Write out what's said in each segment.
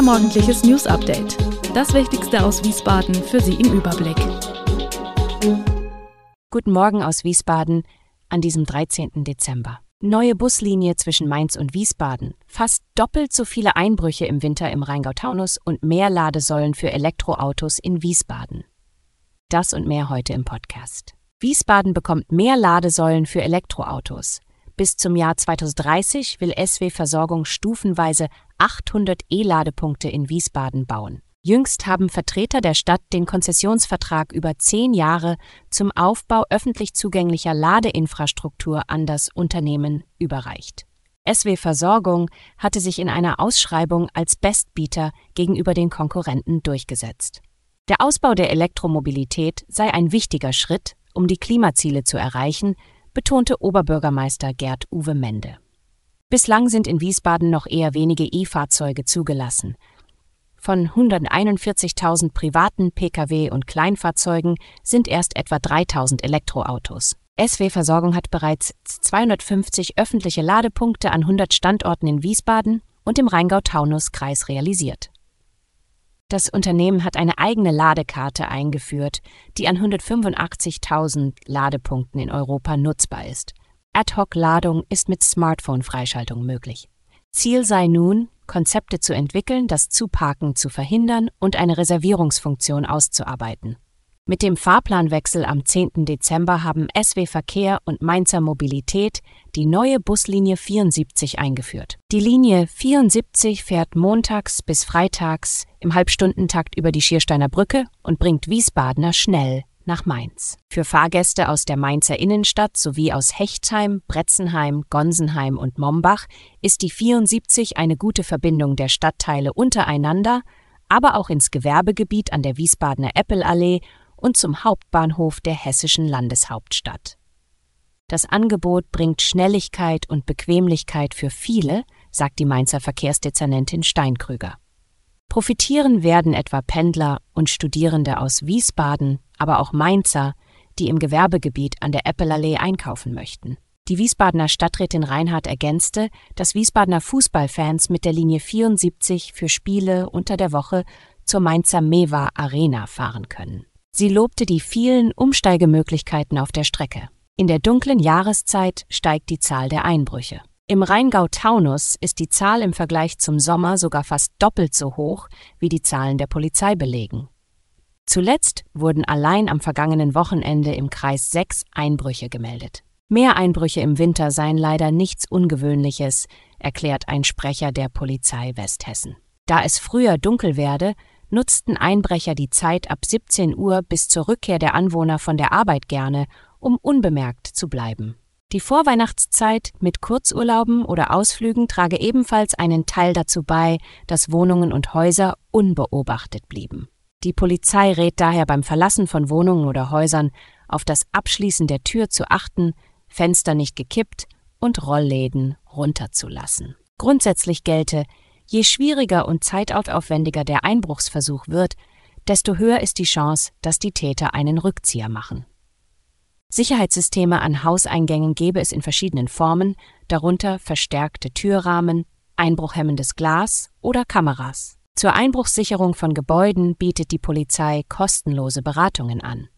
Unser morgendliches News Update. Das Wichtigste aus Wiesbaden für Sie im Überblick. Guten Morgen aus Wiesbaden an diesem 13. Dezember. Neue Buslinie zwischen Mainz und Wiesbaden. Fast doppelt so viele Einbrüche im Winter im Rheingau-Taunus und mehr Ladesäulen für Elektroautos in Wiesbaden. Das und mehr heute im Podcast. Wiesbaden bekommt mehr Ladesäulen für Elektroautos. Bis zum Jahr 2030 will SW Versorgung stufenweise 800 E-Ladepunkte in Wiesbaden bauen. Jüngst haben Vertreter der Stadt den Konzessionsvertrag über zehn Jahre zum Aufbau öffentlich zugänglicher Ladeinfrastruktur an das Unternehmen überreicht. SW Versorgung hatte sich in einer Ausschreibung als Bestbieter gegenüber den Konkurrenten durchgesetzt. Der Ausbau der Elektromobilität sei ein wichtiger Schritt, um die Klimaziele zu erreichen, betonte Oberbürgermeister Gerd Uwe Mende. Bislang sind in Wiesbaden noch eher wenige E-Fahrzeuge zugelassen. Von 141.000 privaten Pkw und Kleinfahrzeugen sind erst etwa 3.000 Elektroautos. SW Versorgung hat bereits 250 öffentliche Ladepunkte an 100 Standorten in Wiesbaden und im Rheingau-Taunus-Kreis realisiert. Das Unternehmen hat eine eigene Ladekarte eingeführt, die an 185.000 Ladepunkten in Europa nutzbar ist. Ad-hoc-Ladung ist mit Smartphone-Freischaltung möglich. Ziel sei nun, Konzepte zu entwickeln, das Zuparken zu verhindern und eine Reservierungsfunktion auszuarbeiten. Mit dem Fahrplanwechsel am 10. Dezember haben SW Verkehr und Mainzer Mobilität die neue Buslinie 74 eingeführt. Die Linie 74 fährt montags bis freitags im Halbstundentakt über die Schiersteiner Brücke und bringt Wiesbadener schnell nach Mainz. Für Fahrgäste aus der Mainzer Innenstadt sowie aus Hechtsheim, Bretzenheim, Gonsenheim und Mombach ist die 74 eine gute Verbindung der Stadtteile untereinander, aber auch ins Gewerbegebiet an der Wiesbadener Eppelallee und zum Hauptbahnhof der hessischen Landeshauptstadt. Das Angebot bringt Schnelligkeit und Bequemlichkeit für viele, sagt die Mainzer Verkehrsdezernentin Steinkrüger. Profitieren werden etwa Pendler und Studierende aus Wiesbaden, aber auch Mainzer, die im Gewerbegebiet an der Eppelallee einkaufen möchten. Die Wiesbadener Stadträtin Reinhardt ergänzte, dass Wiesbadener Fußballfans mit der Linie 74 für Spiele unter der Woche zur Mainzer Mewa Arena fahren können. Sie lobte die vielen Umsteigemöglichkeiten auf der Strecke. In der dunklen Jahreszeit steigt die Zahl der Einbrüche. Im Rheingau-Taunus ist die Zahl im Vergleich zum Sommer sogar fast doppelt so hoch, wie die Zahlen der Polizei belegen. Zuletzt wurden allein am vergangenen Wochenende im Kreis sechs Einbrüche gemeldet. Mehr Einbrüche im Winter seien leider nichts Ungewöhnliches, erklärt ein Sprecher der Polizei Westhessen. Da es früher dunkel werde, nutzten Einbrecher die Zeit ab 17 Uhr bis zur Rückkehr der Anwohner von der Arbeit gerne, um unbemerkt zu bleiben. Die Vorweihnachtszeit mit Kurzurlauben oder Ausflügen trage ebenfalls einen Teil dazu bei, dass Wohnungen und Häuser unbeobachtet blieben. Die Polizei rät daher beim Verlassen von Wohnungen oder Häusern auf das Abschließen der Tür zu achten, Fenster nicht gekippt und Rollläden runterzulassen. Grundsätzlich gelte, Je schwieriger und zeitaufwendiger der Einbruchsversuch wird, desto höher ist die Chance, dass die Täter einen Rückzieher machen. Sicherheitssysteme an Hauseingängen gäbe es in verschiedenen Formen, darunter verstärkte Türrahmen, einbruchhemmendes Glas oder Kameras. Zur Einbruchssicherung von Gebäuden bietet die Polizei kostenlose Beratungen an.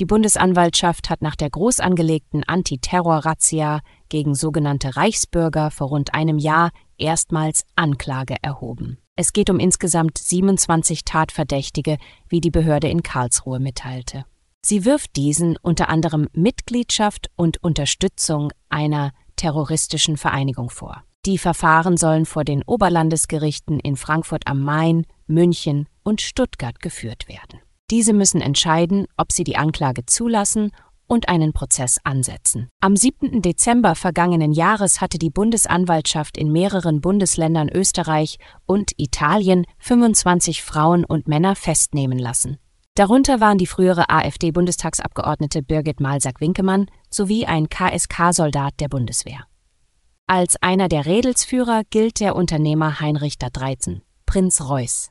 Die Bundesanwaltschaft hat nach der groß angelegten Antiterror-Razzia gegen sogenannte Reichsbürger vor rund einem Jahr erstmals Anklage erhoben. Es geht um insgesamt 27 Tatverdächtige, wie die Behörde in Karlsruhe mitteilte. Sie wirft diesen unter anderem Mitgliedschaft und Unterstützung einer terroristischen Vereinigung vor. Die Verfahren sollen vor den Oberlandesgerichten in Frankfurt am Main, München und Stuttgart geführt werden. Diese müssen entscheiden, ob sie die Anklage zulassen und einen Prozess ansetzen. Am 7. Dezember vergangenen Jahres hatte die Bundesanwaltschaft in mehreren Bundesländern Österreich und Italien 25 Frauen und Männer festnehmen lassen. Darunter waren die frühere AfD-Bundestagsabgeordnete Birgit Malsack-Winkemann sowie ein KSK-Soldat der Bundeswehr. Als einer der Redelsführer gilt der Unternehmer Heinrich da Dreizen, Prinz Reuß.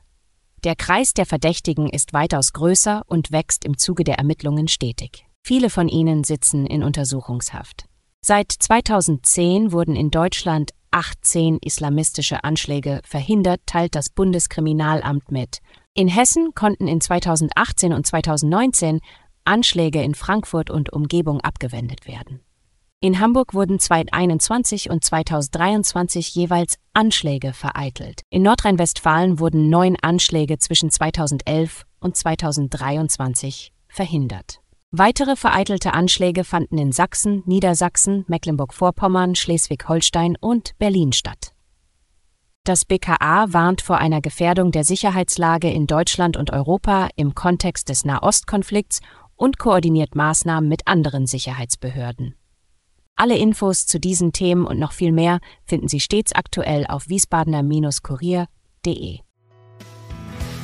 Der Kreis der Verdächtigen ist weitaus größer und wächst im Zuge der Ermittlungen stetig. Viele von ihnen sitzen in Untersuchungshaft. Seit 2010 wurden in Deutschland 18 islamistische Anschläge verhindert, teilt das Bundeskriminalamt mit. In Hessen konnten in 2018 und 2019 Anschläge in Frankfurt und Umgebung abgewendet werden. In Hamburg wurden 2021 und 2023 jeweils Anschläge vereitelt. In Nordrhein-Westfalen wurden neun Anschläge zwischen 2011 und 2023 verhindert. Weitere vereitelte Anschläge fanden in Sachsen, Niedersachsen, Mecklenburg-Vorpommern, Schleswig-Holstein und Berlin statt. Das BKA warnt vor einer Gefährdung der Sicherheitslage in Deutschland und Europa im Kontext des Nahostkonflikts und koordiniert Maßnahmen mit anderen Sicherheitsbehörden. Alle Infos zu diesen Themen und noch viel mehr finden Sie stets aktuell auf wiesbadener-kurier.de.